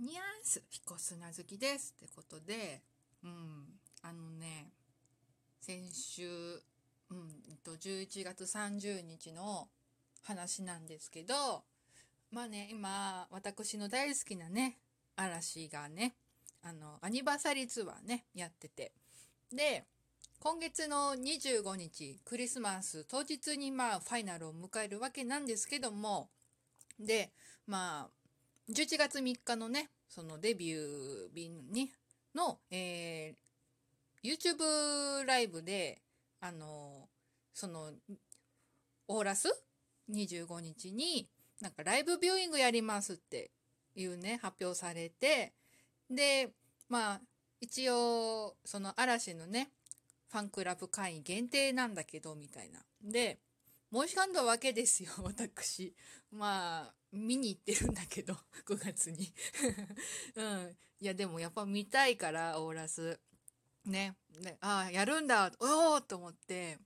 ニャンス彦砂好きですってことで、うん、あのね、先週、うん、11月30日の話なんですけど、まあね、今、私の大好きなね、嵐がね、あの、アニバーサリーツアーね、やってて。で、今月の25日、クリスマス当日にまあ、ファイナルを迎えるわけなんですけども、で、まあ、11月3日のね、そのデビュー日に、の、えー、YouTube ライブで、あの、その、オーラス25日に、なんかライブビューイングやりますっていうね、発表されて、で、まあ、一応、その嵐のね、ファンクラブ会員限定なんだけど、みたいな。で、申し込んだわけですよ、私。まあ、見に行ってるんだけど、9月に。うん。いや、でもやっぱ見たいから、オーラス。ね。ねああ、やるんだ、おおと思って、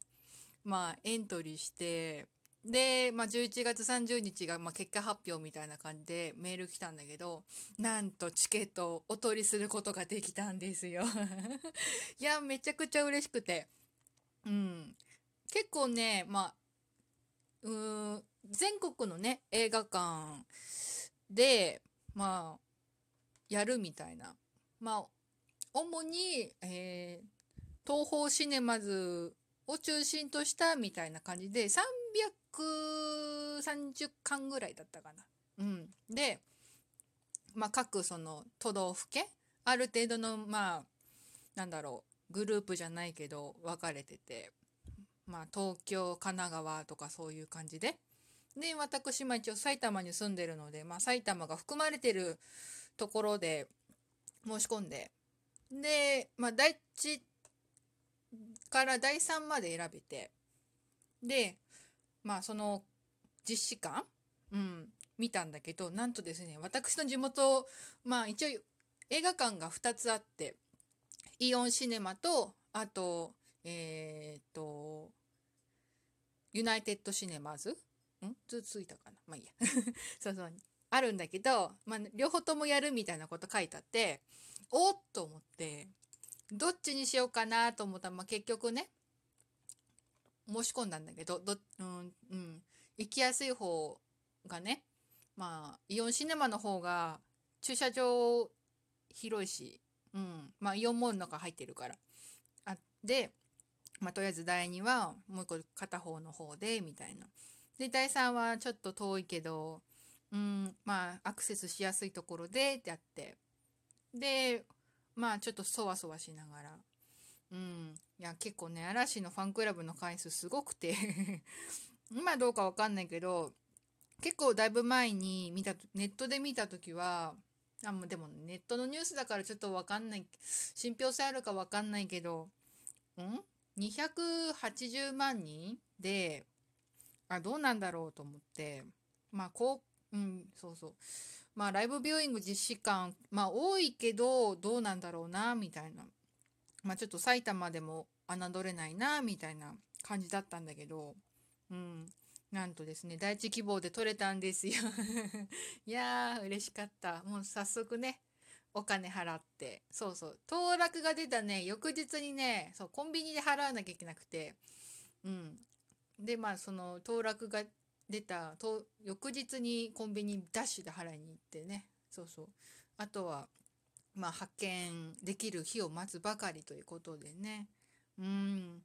まあ、エントリーして、で、まあ、11月30日が、まあ、結果発表みたいな感じでメール来たんだけど、なんとチケットをお取りすることができたんですよ。いや、めちゃくちゃ嬉しくて。うん。結構ね、まあ、うーん、全国のね、映画館で、まあ、やるみたいな。まあ、主に、えー、東宝シネマズを中心としたみたいな感じで、330巻ぐらいだったかな。うん。で、まあ、各その都道府県、ある程度の、まあ、なんだろう、グループじゃないけど分かれてて、まあ、東京、神奈川とかそういう感じで。で、私、まあ一応埼玉に住んでるので、まあ埼玉が含まれてるところで申し込んで、で、まあ第1から第3まで選べて、で、まあその実施館、うん、見たんだけど、なんとですね、私の地元、まあ一応映画館が2つあって、イオンシネマと、あと、えー、っと、ユナイテッドシネマズん？つついたかな？まあいいや。そうそう。あるんだけど、まあ、両方ともやるみたいなこと書いてあって、おっと思って、どっちにしようかなと思ったら、まあ、結局ね、申し込んだんだけど、ど、うん、うん、行きやすい方がね、まあ、イオンシネマの方が駐車場広いし、うん、まあ、イオンモールの中入ってるから。あ、で、まあ、とりあえず第2はもう一個片方の方でみたいな。で第3はちょっと遠いけどうんまあアクセスしやすいところでってやって。でまあちょっとそわそわしながら。うん。いや結構ね嵐のファンクラブの回数すごくて。今どうかわかんないけど結構だいぶ前に見たネットで見た時はあもうでもネットのニュースだからちょっとわかんない信憑性あるかわかんないけどん？280万人で、あ、どうなんだろうと思って、まあ、こう、うん、そうそう。まあ、ライブビューイング実施感、まあ、多いけど、どうなんだろうな、みたいな。まあ、ちょっと埼玉でも侮れないな、みたいな感じだったんだけど、うん。なんとですね、第一希望で取れたんですよ いやー、嬉しかった。もう早速ね、お金払って、そうそう、当落が出たね、翌日にね、そう、コンビニで払わなきゃいけなくて、うん。で、まあ、その、当落が出た、と翌日にコンビニダッシュで払いに行ってね、そうそう。あとは、まあ、発見できる日を待つばかりということでね、うん。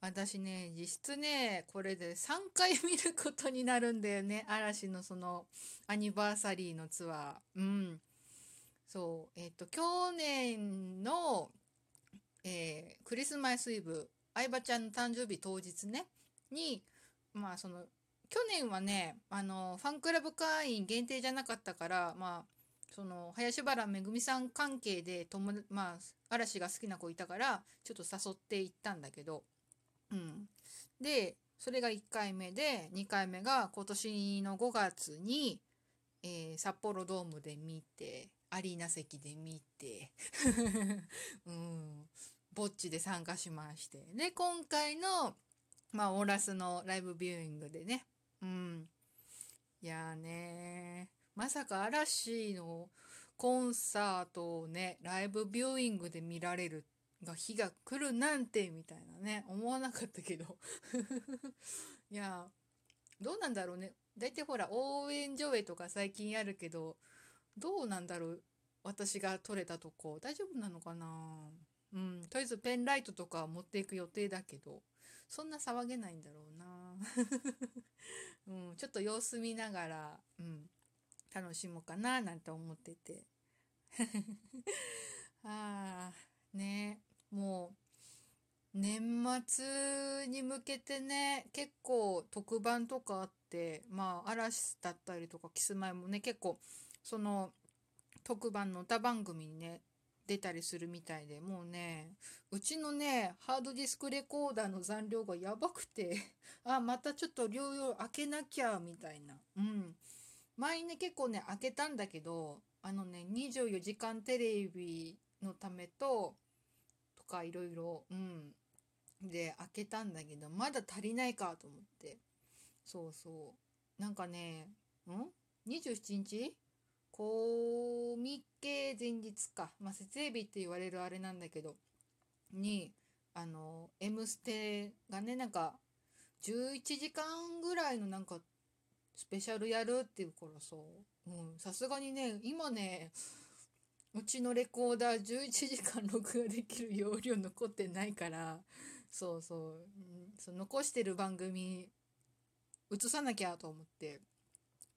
私ね、実質ね、これで3回見ることになるんだよね。嵐のそのアニバーサリーのツアー。うん。そう、えっ、と、去年の、えー、クリスマスイブ、相葉ちゃんの誕生日当日ね、に、まあ、その、去年はね、あの、ファンクラブ会員限定じゃなかったから、まあ、その、林原めぐみさん関係で、友まあ、嵐が好きな子いたから、ちょっと誘って行ったんだけど、うん。で、それが1回目で、2回目が今年の5月に、えー、札幌ドームで見て、アリーナ席で見て。うん、ぼっちで参加しまして。で、今回の、まあ、オーラスのライブビューイングでね、うん。いやーねまさか嵐のコンサートをねライブビューイングで見られるが日が来るなんてみたいなね。思わなかったけど。いやどうなんだろうね。大体ほら応援上映とか最近あるけどどうなんだろう私が撮れたとこ。大丈夫なのかな？うん。とりあえずペンライトとか持っていく予定だけどそんな騒げないんだろうな、うん、ちょっと様子見ながら、うん、楽しもうかななんて思ってて。ああね。もう年末に向けてね結構特番とかあってまあ嵐だったりとかキスマイもね結構その特番の歌番組にね出たりするみたいでもうねうちのねハードディスクレコーダーの残量がやばくて あまたちょっと療養開けなきゃみたいな。うん。前にね結構ね開けたんだけどあのね24時間テレビのためととかいろいろうん。で開けたんだけどまだ足りないかと思って。そうそう。なんかねん？27日？コミケ前日か、まあ、設営日って言われるあれなんだけどにあの「M ステ」がねなんか11時間ぐらいのなんかスペシャルやるっていうからさ。うんさすがにね今ねうちのレコーダー11時間録画できる容量残ってないからそうそう、うん、そ残してる番組映さなきゃと思って。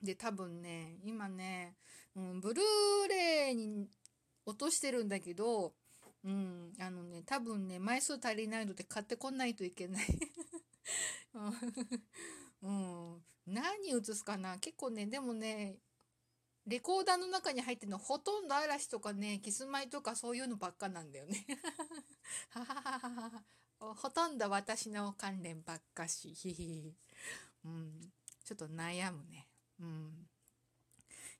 で多分ね今ねうん、ブルーレイに落としてるんだけど、うん、あのね、多分ね、枚数足りないので買ってこないといけない。うん、何映すかな結構ね、でもね、レコーダーの中に入ってるのほとんど嵐とかね、キスマイとかそういうのばっかなんだよね。ほとんど私の関連ばっかし。うん、ちょっと悩むね。うん。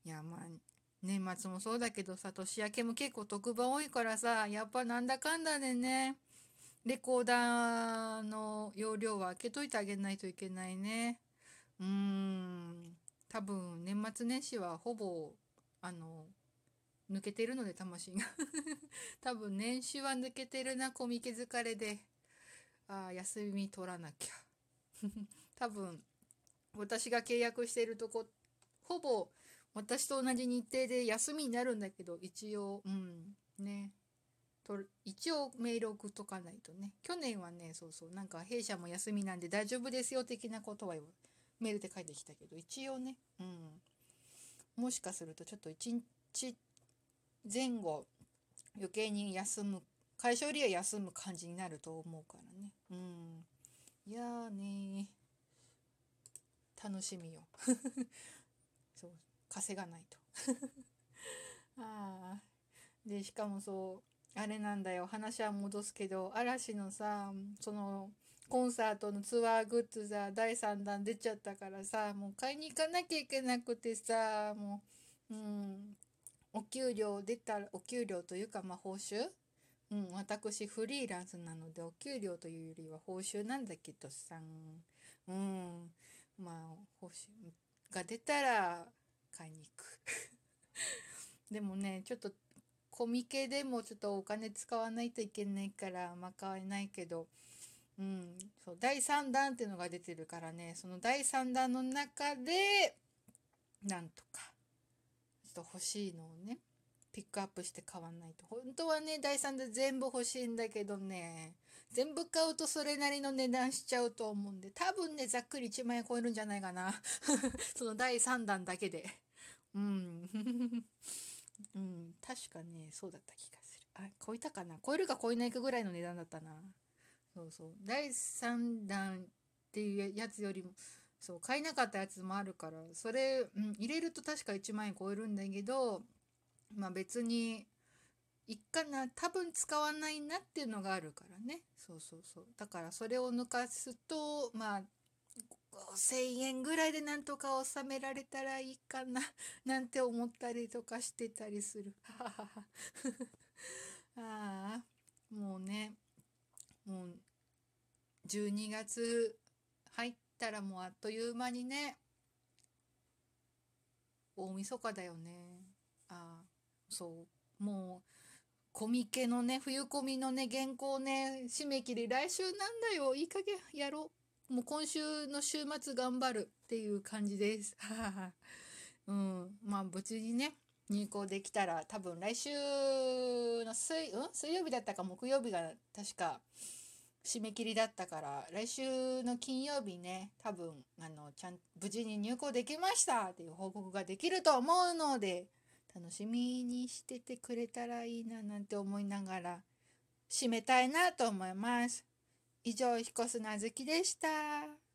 いや、まあ、年末もそうだけどさ、年明けも結構特番多いからさ、やっぱなんだかんだでね、レコーダーの容量は開けといてあげないといけないね。うーん、多分年末年始はほぼ、あの、抜けてるので魂が 多分年始は抜けてるな、コミケ疲れで。ああ、休み取らなきゃ。多分、私が契約しているとこ、ほぼ私と同じ日程で休みになるんだけど、一応、うん、ね。と一応メール送っとかないとね。去年はね、そうそう、なんか弊社も休みなんで大丈夫ですよ的なことはメールで書いてきたけど、一応ね、うん。もしかするとちょっと一日前後余計に休む、会社よりは休む感じになると思うからね。うん。いやーね楽しみよ。そう。稼がないと。ああでしかもそうあれなんだよ。話は戻すけど嵐のさそのコンサートのツアーグッズさ第3弾出ちゃったからさもう買いに行かなきゃいけなくてさもううんお給料出たらお給料というかまあ報酬？うん私フリーランスなのでお給料というよりは報酬なんだけどさ。うん。が出たら買いに行く。でもねちょっとコミケでもちょっとお金使わないといけないからまあ買えないけどうんそう第3弾っていうのが出てるからねその第3弾の中でなんとかちょっと欲しいのをねピックアップして買わないと。本当はね第3弾全部欲しいんだけどね。全部買うとそれなりの値段しちゃうと思うんで多分ねざっくり1万円超えるんじゃないかな その第3弾だけでうん。うん、確かね、そうだった気がする。あ、超えたかな超えるか超えないかぐらいの値段だったな。そうそう。第3弾っていうやつよりも、そう、買えなかったやつもあるから、それ、うん、入れると確か1万円超えるんだけど、まあ別に、いっかな、多分使わないなっていうのがあるからね。そうそうそう。だからそれを抜かすと、まあ5,000円ぐらいでなんとか収められたらいいかな なんて思ったりとかしてたりする。ああもうねもう12月入ったらもうあっという間にね大晦日だよね。ああそうもうコミケのね冬コミのね原稿ね締め切り来週なんだよ。いい加減やろう。もう今週の週末頑張るっていう感じです。うん。まあ無事にね入校できたら多分来週の水,、うん、水曜日だったか。木曜日が確か締め切りだったから。来週の金曜日ね多分あのちゃん無事に入校できましたっていう報告ができると思うので楽しみにしててくれたらいいななんて思いながら締めたいなと思います。以上、彦砂月でした。